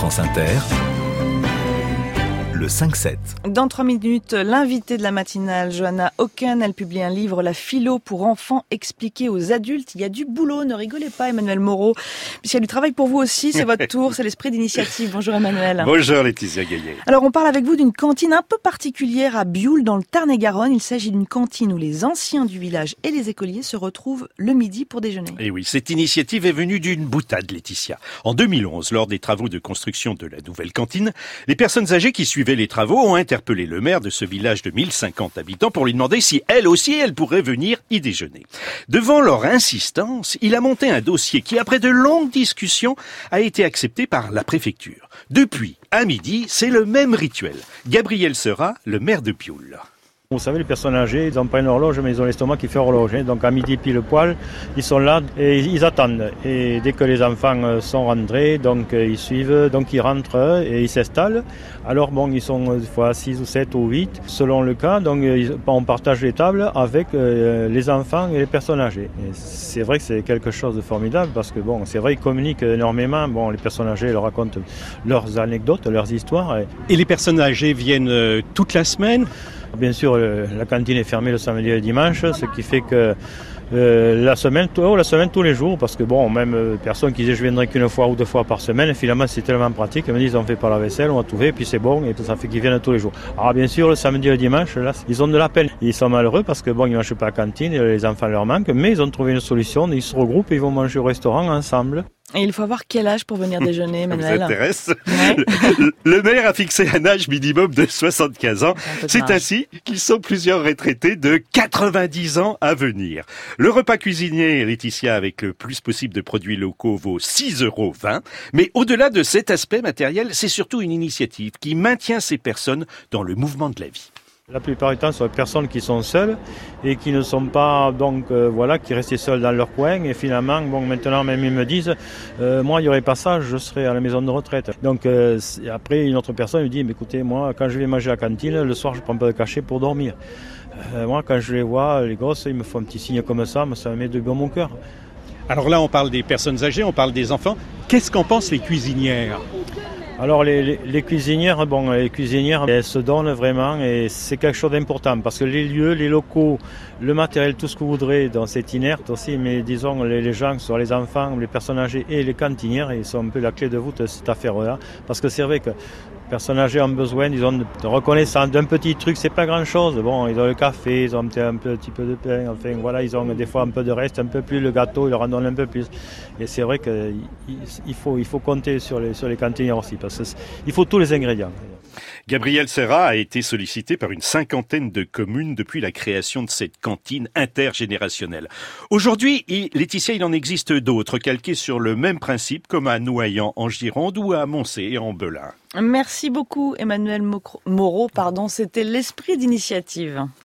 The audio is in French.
France Inter, le 5-7. Dans trois minutes, l'invité de la matinale, Johanna Hocken, elle publie un livre, La philo pour enfants, expliqué aux adultes. Il y a du boulot, ne rigolez pas Emmanuel Moreau, puisqu'il y a du travail pour vous aussi, c'est votre tour, c'est l'esprit d'initiative. Bonjour Emmanuel. Bonjour Laetitia Gaillet. Alors on parle avec vous d'une cantine un peu particulière à Bioul dans le Tarn-et-Garonne. Il s'agit d'une cantine où les anciens du village et les écoliers se retrouvent le midi pour déjeuner. Et oui, cette initiative est venue d'une boutade Laetitia. En 2011, lors des travaux de construction de la nouvelle cantine, les personnes âgées qui suivaient les travaux ont interpellé le maire de ce village de 1050 habitants pour lui demander si elle aussi elle pourrait venir y déjeuner. Devant leur insistance, il a monté un dossier qui, après de longues discussions, a été accepté par la préfecture. Depuis, à midi, c'est le même rituel. Gabriel Sera, le maire de Pioul. Vous savez, les personnes âgées, ils n'ont pas une horloge, mais ils ont l'estomac qui fait horloge. hein. Donc à midi pile poil, ils sont là et ils attendent. Et dès que les enfants euh, sont rentrés, donc euh, ils suivent, donc ils rentrent euh, et ils s'installent. Alors bon, ils sont des fois 6 ou 7 ou 8, selon le cas. Donc on partage les tables avec les enfants et les personnes âgées. C'est vrai que c'est quelque chose de formidable parce que bon, c'est vrai, ils communiquent énormément. Bon, les personnes âgées leur racontent leurs anecdotes, leurs histoires. Et les personnes âgées viennent toute la semaine? Bien sûr, le- la cantine est fermée le samedi et le dimanche, ce qui fait que euh, la semaine, oh, la semaine tous les jours, parce que bon, même euh, personne qui disait je viendrai qu'une fois ou deux fois par semaine, finalement c'est tellement pratique, ils me disent on fait pas la vaisselle, on va tout faire, puis c'est bon, et ça fait qu'ils viennent tous les jours. Alors bien sûr, le samedi et le dimanche, là, ils ont de la peine. Ils sont malheureux parce que bon, ils mangent pas à la cantine, et les enfants leur manquent, mais ils ont trouvé une solution, ils se regroupent et ils vont manger au restaurant ensemble. Et il faut avoir quel âge pour venir déjeuner, Ça vous intéresse Ouais. Le- maire a fixé un âge minimum de 75 ans. C'est ainsi qu'ils sont plusieurs retraités de 90 ans à venir. Le repas cuisinier, Laetitia, avec le plus possible de produits locaux, vaut 6,20 euros. Mais au-delà de cet aspect matériel, c'est surtout une initiative qui maintient ces personnes dans le mouvement de la vie. La plupart du temps, ce sont des personnes qui sont seules et qui ne sont pas, donc, euh, voilà, qui restaient seules dans leur coin. Et finalement, bon, maintenant, même ils me disent, euh, moi, il n'y aurait pas ça, je serais à la maison de retraite. Donc, euh, après, une autre personne me dit, mais écoutez, moi, quand je vais manger à la cantine, le soir, je prends pas de cachet pour dormir. Moi, quand je les vois, les gosses, ils me font un petit signe comme ça, mais ça me met de bon mon cœur. Alors là, on parle des personnes âgées, on parle des enfants. Qu'est-ce qu'en pensent les cuisinières? Alors les, cuisinières, bon, les cuisinières, elles se donnent vraiment et c'est quelque chose d'important parce que les lieux, les locaux, le matériel, tout ce que vous voudrez, donc c'est inerte aussi, mais disons les, gens, soit les enfants, les personnes âgées et les cantinières, ils sont un peu la clé de voûte de cette affaire-là parce que c'est vrai que personnes âgées ont besoin, disons, de de reconnaissance d'un petit truc, c'est pas grand-chose. Bon, ils ont le café, ils ont un petit, peu de pain, enfin voilà, ils ont des fois un peu de reste, un peu plus le gâteau, ils leur en donnent un peu plus. Et c'est vrai qu'il il faut, il faut compter sur les, sur les cantinières aussi, parce qu'il faut tous les ingrédients. Gabriel Serra a été sollicité par une cinquantaine de communes depuis la création de cette cantine intergénérationnelle. Aujourd'hui, Laetitia, il en existe d'autres calquées sur le même principe, comme à Noyant en Gironde ou à Moncé en Belin. Merci beaucoup Emmanuel Moreau, pardon, c'était l'esprit d'initiative.